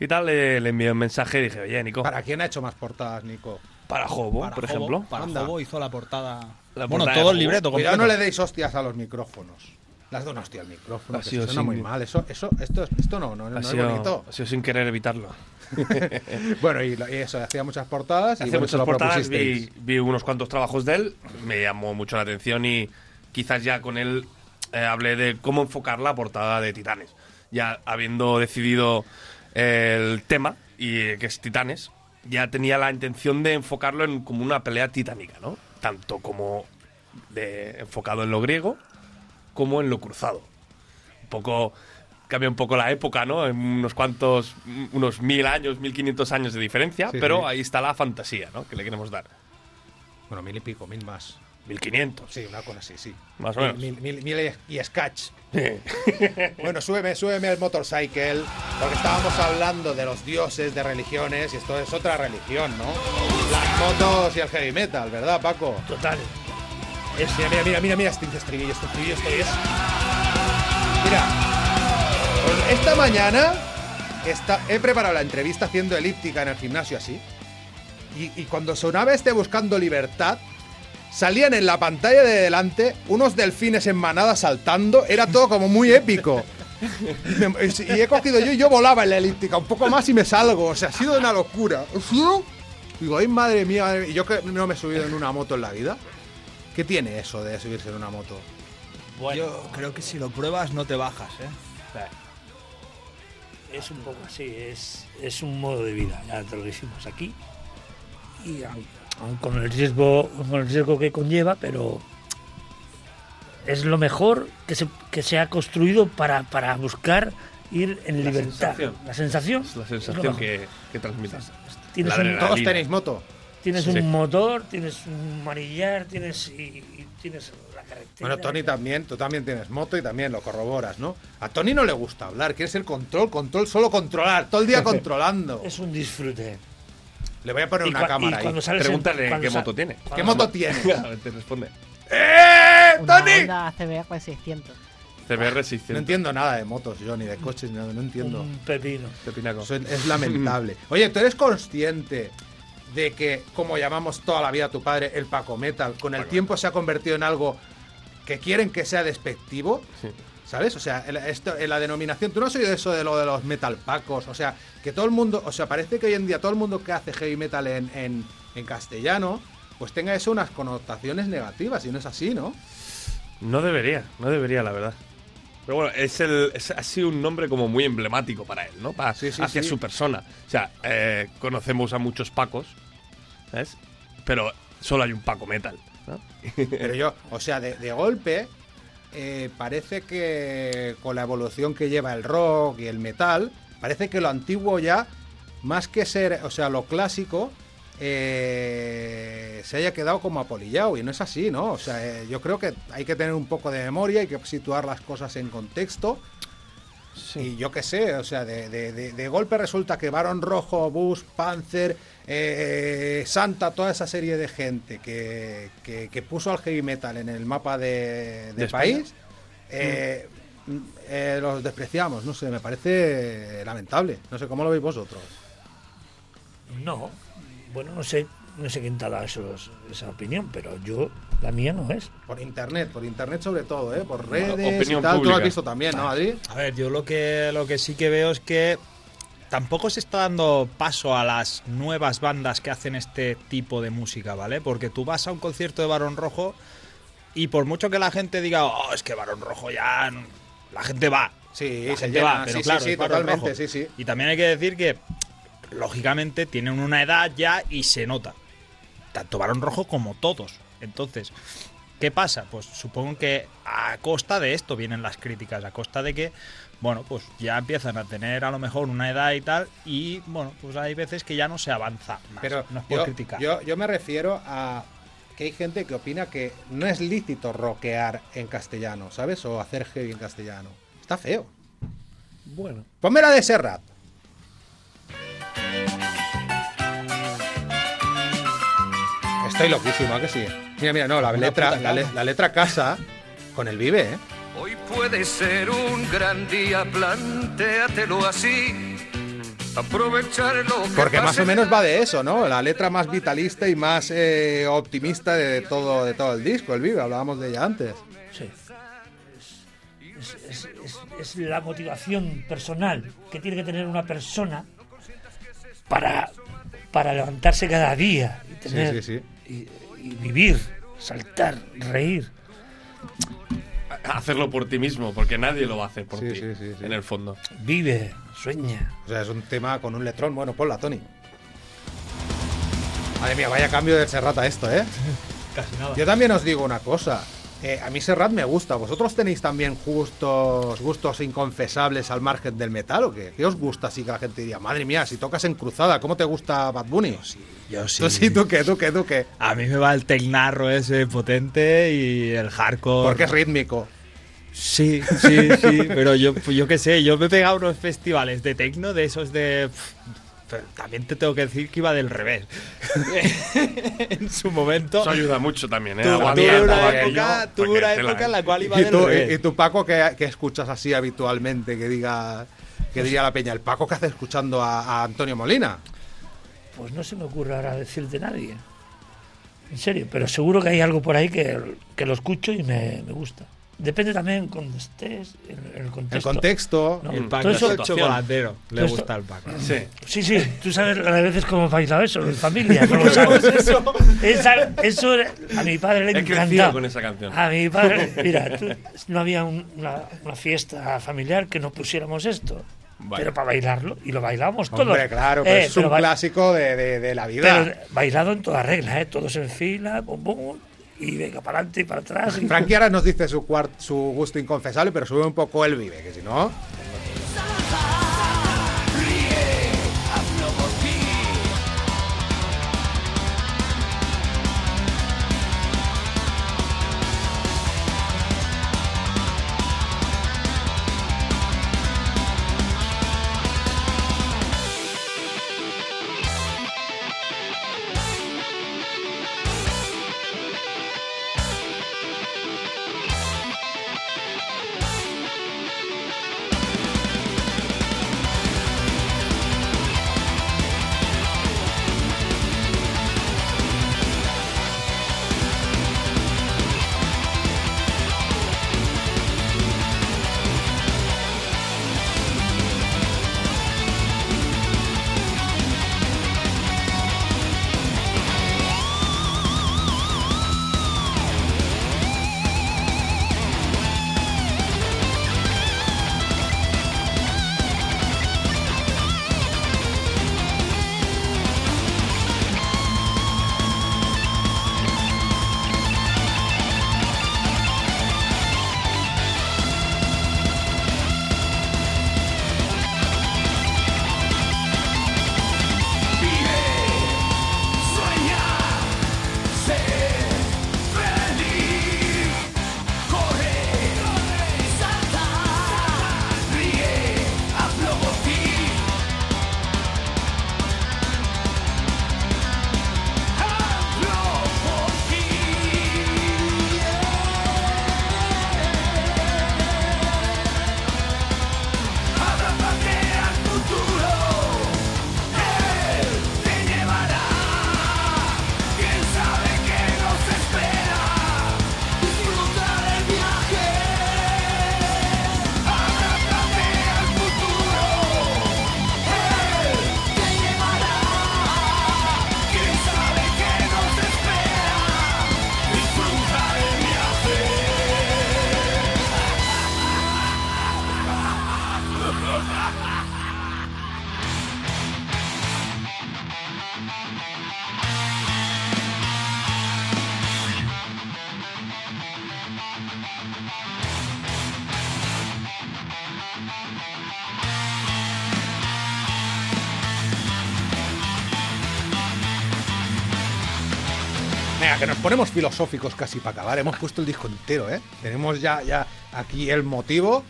Y tal, le, le envié un mensaje y dije, oye, Nico, ¿Para quién ha hecho más portadas, Nico? para Jobo, Para por Jobo- ejemplo. Para Anda. Jobo hizo la portada. La bueno, portada de todo el libreto Cuidado, no le deis hostias a los micrófonos. Las doy una hostia al micrófono, Ha que sido suena sin- muy mal. Eso, eso, esto, esto no, no, no Ha es sido, bonito. ha sido sin querer evitarlo. Bueno, y, y eso, hacía muchas portadas bueno, se muchas portadas, vi, vi unos cuantos trabajos de él, me llamó mucho la atención y quizás ya con él eh, hablé de cómo enfocar la portada de Titanes. Ya habiendo decidido el tema, y que es Titanes, ya tenía la intención de enfocarlo en como una pelea titánica, ¿no? Tanto como de, enfocado en lo griego como en lo cruzado. Un poco cambia un poco la época, ¿no? En unos cuantos, unos mil años, mil quinientos años de diferencia, Sí, pero sí. ahí está la fantasía, ¿no? Que le queremos dar. Bueno, mil y pico, mil más. Mil quinientos, Sí, una cosa así, sí. más o menos. Mil, mil, mil y y scratch. Bueno, súbeme, súbeme el motorcycle, porque estábamos hablando de los dioses, de religiones, y esto es otra religión, ¿no? Las motos y el heavy metal, ¿verdad, Paco? Total. Mira, mira, mira, mira, mira este estribillo, este estribillo, esto es... Mira, pues esta mañana esta- he preparado la entrevista haciendo elíptica en el gimnasio así, y, y cuando sonaba este Buscando Libertad, salían en la pantalla de delante unos delfines en manada saltando, era todo como muy épico. Y, he cogido yo y yo volaba en la elíptica un poco más y me salgo, o sea, ha sido una locura. Ha sido- Digo, ay, madre mía, madre mía, y yo que no me he subido en una moto en la vida. ¿Qué tiene eso de subirse en una moto? Yo creo que si lo pruebas no te bajas, ¿eh? Es un poco así, es, es un modo de vida, ya te lo dijimos aquí. Y aun, aun con el riesgo, con el riesgo que conlleva, pero es lo mejor que se, que se ha construido para, para buscar ir en La libertad. sensación. La sensación. Es la sensación mejor. que, que transmites. Tienes un. Todos tenéis moto. tienes Sí. un motor, tienes un manillar, tienes y, y tienes la carretera. Bueno, Tony también, tú también tienes moto y también lo corroboras, ¿no? A Tony no le gusta hablar, quiere ser control, control, solo controlar, todo el día controlando. Es un disfrute. Le voy a poner Y una cámara ahí. Pregúntale qué moto tiene. ¿Qué moto tiene? A ver, te responde. ¡Eh, Tony! CBR 600. CBR No 600. entiendo nada de motos, yo, ni de coches, ni nada, no entiendo. Un pepino. Pepinaco. Eso es, es lamentable. Oye, ¿tú eres consciente de que, como llamamos toda la vida a tu padre, el Paco Metal, con el tiempo se ha convertido en algo que quieren que sea despectivo? Sí. ¿Sabes? O sea, el- esto, en la denominación, tú no has oído eso de lo de los metal pacos, o sea, que todo el mundo, o sea, parece que hoy en día todo el mundo que hace heavy metal en, en, en castellano, pues tenga eso unas connotaciones negativas, y no es así, ¿no? No debería, no debería, la verdad. Pero bueno, es el, es- ha sido un nombre como muy emblemático para él, ¿no? Para, Sí, sí, hacia sí. su persona. O sea, eh, conocemos a muchos Pacos, ¿sabes? Pero solo hay un Paco Metal, ¿no? Pero yo, o sea, de, de golpe, eh, parece que con la evolución que lleva el rock y el metal, parece que lo antiguo ya, más que ser, o sea, lo clásico, eh, se haya quedado como apolillado. Y no es así, ¿no? O sea, eh, yo creo que hay que tener un poco de memoria, hay que situar las cosas en contexto. Y yo qué sé, o sea, de, de- de- de golpe resulta que Barón Rojo, Bush, Panzer, eh, Santa, toda esa serie de gente que, que- que puso al heavy metal en el mapa de, del De España. país, eh, mm, eh, los despreciamos, no sé, me parece lamentable. No sé, ¿cómo lo veis vosotros? No, bueno, no sé, no sé quién te esos- esa opinión, pero yo, la mía no es. Por internet, por internet sobre todo, ¿eh? por Bueno, redes y opinión tal. Tú lo has visto también, ¿no, Adri? A ver, yo lo que, lo que sí que veo es que tampoco se está dando paso a las nuevas bandas que hacen este tipo de música, ¿vale? Porque tú vas a un concierto de Barón Rojo y por mucho que la gente diga, oh, es que Barón Rojo ya... no-", La gente va. Sí, La se gente llena, va, pero sí, claro, sí, totalmente, Rojo. sí, sí. Y también hay que decir que, lógicamente, tienen una edad ya y se nota. Tanto Barón Rojo como todos. Entonces, ¿qué pasa? Pues supongo que a costa de esto vienen las críticas, a costa de que, bueno, pues ya empiezan a tener a lo mejor una edad y tal, y bueno, pues hay veces que ya no se avanza más. Pero no es por yo, criticar. yo, yo me refiero a que hay gente que opina que no es lícito rockear en castellano, ¿sabes? O hacer heavy en castellano. Está feo. Bueno, Ponme la de Serrat. Estoy loquísimo, ¿a que sí? Mira, mira, no, la Una letra, la, le- la letra casa con el vive, ¿eh? Hoy puede ser un gran día, plantéatelo así. Aprovechar lo que Porque más o menos va de eso, ¿no? La letra más vitalista y más eh, optimista de todo, de todo el disco, el vive, hablábamos de ella antes. sí. Es, es- es- es la motivación personal que tiene que tener una persona para, para levantarse cada día y, tener, sí, y- y vivir, saltar, reír. Hacerlo por ti mismo, porque nadie lo va a hacer por Sí, ti, sí, sí, sí. en el fondo. Vive, sueña. O sea, es un tema con un letrón. Bueno, ponla, Tony. Madre mía, vaya cambio de Serrat a esto, ¿eh? Casi nada. Yo también os digo una cosa. Eh, a mí Serrat me gusta. ¿Vosotros tenéis también gustos, gustos inconfesables al margen del metal o qué? ¿Qué os gusta así que la gente diría, madre mía, si tocas en cruzada, ¿cómo te gusta Bad Bunny? Yo sí. Tú sí, tú qué, tú qué, tú qué. A mí me va el tecnarro ese potente y el hardcore. Porque es rítmico. Sí, sí, sí, pero yo, yo qué sé, yo me he pegado unos festivales de tecno de esos de... Pero también te tengo que decir que iba del revés. en su momento... Eso ayuda mucho también, ¿eh? Tuve una época, tuve una época en ¿eh? la cual iba ¿Y del tú, revés. y- y tú, Paco, que, que escuchas así habitualmente, que diga que diría la peña, el Paco que hace escuchando a, a Antonio Molina. Pues no se me ocurre ahora decirte nadie. En serio, pero seguro que hay algo por ahí que, que lo escucho y me, me gusta. Depende también cuando estés, en, el contexto. El contexto. No, el todo Paco es eso- el chocolatero. Le esto- gusta el Paco. Sí. Sí, sí, tú sabes a veces cómo he bailado eso en familia, ¿no lo sabes? Esa- eso a mi padre le encantaba. con esa canción. A mi padre, mira, tú- no había un- una, una fiesta familiar que no pusiéramos esto. Vale. Pero para bailarlo, y lo bailábamos todos. Hombre, claro, Eh, pues es pero un clásico de, de- de la vida. Pero bailado en toda regla, ¿eh? Todos en fila, bum, bum, y venga para adelante y para atrás. Frankie ahora nos dice su, su gusto inconfesable, pero sube un poco el vive, que si no. Ponemos filosóficos casi para acabar. Hemos puesto el disco entero, ¿eh? Tenemos ya, ya aquí el motivo.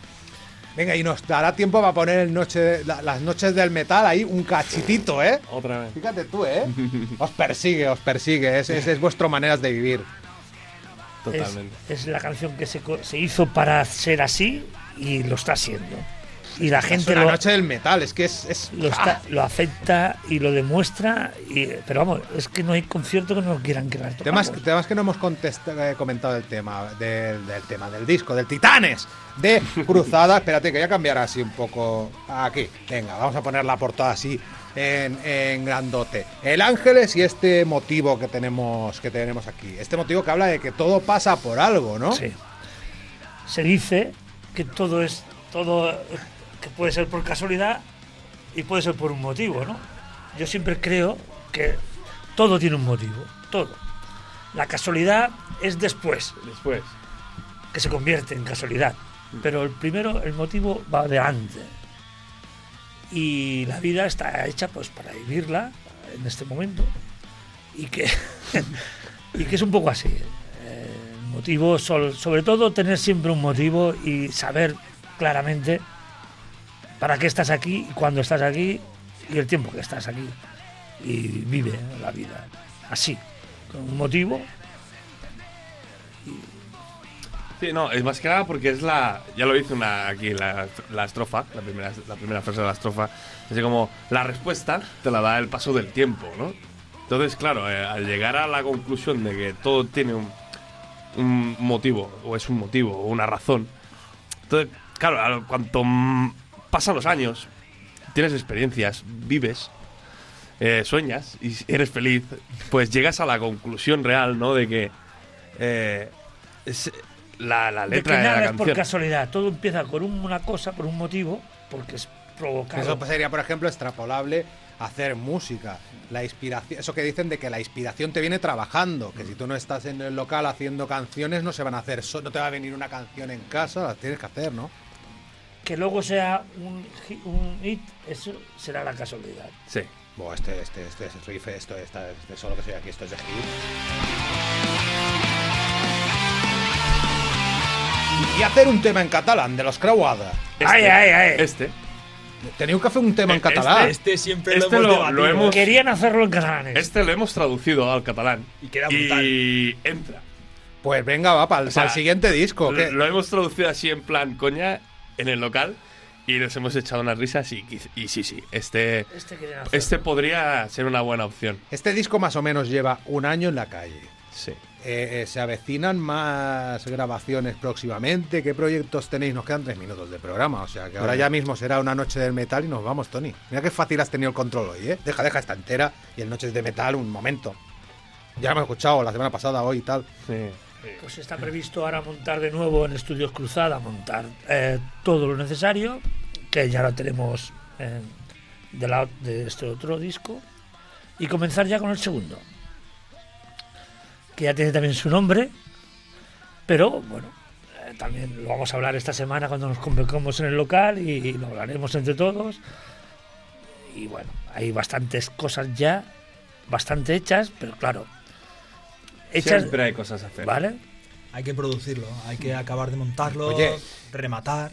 Venga, y nos dará tiempo para poner el noche, la- las noches del metal ahí, un cachitito, ¿eh? Otra vez. Fíjate tú, ¿eh? Os persigue, os persigue. Es, es, es vuestro maneras de vivir. Totalmente. Es, es la canción que se, co- se hizo para ser así y lo está haciendo. Y la Es gente una lo, noche del metal, es que es. es- lo, está- lo acepta y lo demuestra. Y, pero vamos, es que no hay concierto que no lo quieran crear. Temas, temas que no hemos eh, comentado del tema, del, del tema del disco, del Titanes, de Cruzada. Espérate, que voy a cambiar así un poco. Aquí, venga, vamos a poner la portada así en, en grandote. El Ángeles y este motivo que tenemos, que tenemos aquí. Este motivo que habla de que todo pasa por algo, ¿no? Sí. Se dice que todo es. todo que puede ser por casualidad y puede ser por un motivo, ¿no? Yo siempre creo que todo tiene un motivo, todo. La casualidad es después, Después. que se convierte en casualidad. Pero el primero, el motivo va adelante. Y la vida está hecha pues para vivirla en este momento. Y que, y que es un poco así. Eh, El motivo, sobre todo tener siempre un motivo y saber claramente para qué estás aquí cuándo estás aquí y el tiempo que estás aquí. Y vive la vida así, con un motivo Sí, no, es más que nada porque es la. Ya lo hice una, aquí la, la estrofa, la primera, la primera frase de la estrofa. Así como la respuesta te la da el paso del tiempo, ¿no? Entonces, claro, eh, al llegar a la conclusión de que todo tiene un, un motivo, o es un motivo, o una razón. Entonces, claro, cuanto pasan los años, tienes experiencias, vives, eh, sueñas y eres feliz, pues llegas a la conclusión real, ¿no? De que eh, es la, la de letra que de, nada la es por casualidad, todo empieza con una cosa, por un motivo, porque es provocado. Eso pues, sería, por ejemplo, extrapolable hacer música. La inspiración, eso que dicen de que la inspiración te viene trabajando, que si tú no estás en el local haciendo canciones no se van a hacer, no te va a venir una canción en casa, las tienes que hacer, ¿no? Que luego sea un, hi- un hit, eso será la casualidad. Sí. Buah, este, este, este, es riff, esto, esta, este solo que soy aquí, esto es de hit. Y hacer un tema en catalán de los Creuada. Este, Ay, ay, ay. Este. Tenía que hacer un tema en Este- catalán. Este siempre Este lo lo- hemos lo hemos- Querían hacerlo en catalanes. Este lo hemos traducido al catalán. Y queda brutal. Y entra. Pues venga, va, para el, O sea, siguiente disco. que- Lo hemos traducido así en plan coña en el local y nos hemos echado unas risas y, y sí, sí, este, Este este podría ser una buena opción. Este disco más o menos lleva un año en la calle. Sí. Eh, eh, ¿Se avecinan más grabaciones próximamente? ¿Qué proyectos tenéis? Nos quedan tres minutos de programa, o sea que ahora ya mismo será una noche del metal y nos vamos, Tony. Mira qué fácil has tenido el control hoy, ¿eh? Deja, deja esta entera y el Noches de Metal un momento. Ya lo hemos escuchado la semana pasada, hoy y tal. sí. Pues está previsto ahora montar de nuevo en Estudios Cruzada, montar eh, todo lo necesario, que ya lo tenemos eh, de, de este otro disco, y comenzar ya con el segundo, que ya tiene también su nombre, pero bueno, eh, también lo vamos a hablar esta semana cuando nos convocamos en el local y, lo hablaremos entre todos. Y bueno, hay bastantes cosas ya, bastante hechas, pero claro, hechas, Siempre hay cosas a hacer. ¿vale? Hay que producirlo, hay que acabar de montarlo, Oye. rematar.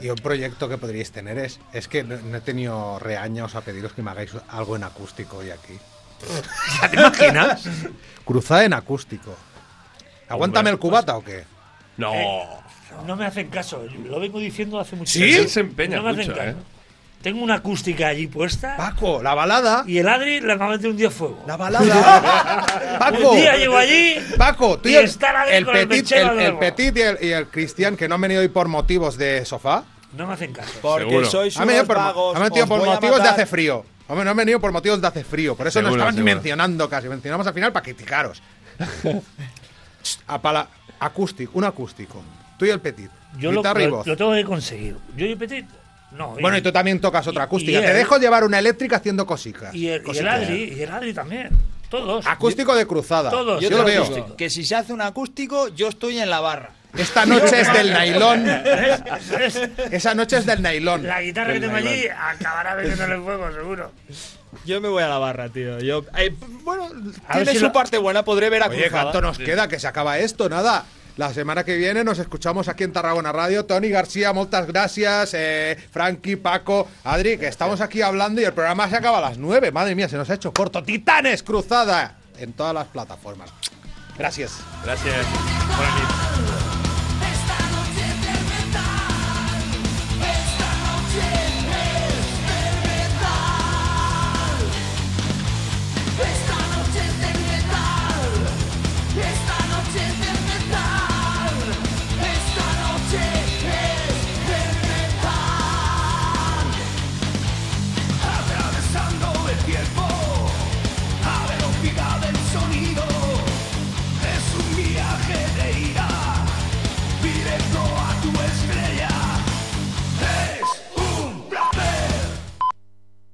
Y un proyecto que podríais tener es... Es que no, no he tenido reaños a pediros que me hagáis algo en acústico hoy aquí. ¿Te imaginas? Cruzada en acústico. ¿Aguántame el cubata o qué? No. Eh, No me hacen caso, lo vengo diciendo hace mucho ¿Sí? tiempo. Él se empeña No me hacen mucho, caso. ¿eh? Tengo una acústica allí puesta Paco, la balada. y el Adri le va a meter un día fuego. La balada. Paco. Un día llego allí Paco, tú y y el, está la de el el petit, el, de el petit y el, y el Cristian que no han venido hoy por motivos de sofá. No me hacen caso. Porque Seguro. sois Han unos por, vagos. han venido por motivos de hace frío. Hombre, no han venido por motivos de hace frío. Por eso no Seguro, estaban ni seguro. mencionando casi. Mencionamos al final para criticaros. A pala- acústico, un acústico. Tú y el petit. Yo lo, lo- tengo que conseguir. Yo y Petit, no. Bueno, y tú también tocas otra y- acústica. y Te él- dejo llevar una eléctrica haciendo cositas. Y el, y el Cositas. Adri, y el Adri también. Todos. Acústico de cruzada. Todos. Yo, Yo lo veo. que si se hace un acústico, yo estoy en la barra. Esta noche es del nailón. Esa noche es del nailón. La guitarra que Del tengo allí acabará metiéndole fuego, seguro. Yo me voy a la barra, tío. Yo, eh, bueno, A tiene si su lo- parte buena, podré ver a Oye, Cruzada. ¿cuánto nos queda? Que se acaba esto, nada. La semana que viene nos escuchamos aquí en Tarragona Radio. Tony García, muchas gracias. Eh, Frankie, Paco, Adri, que estamos aquí hablando y el programa se acaba a las 9. Madre mía, se nos ha hecho corto. Titanes Cruzada en todas las plataformas. Gracias. Gracias.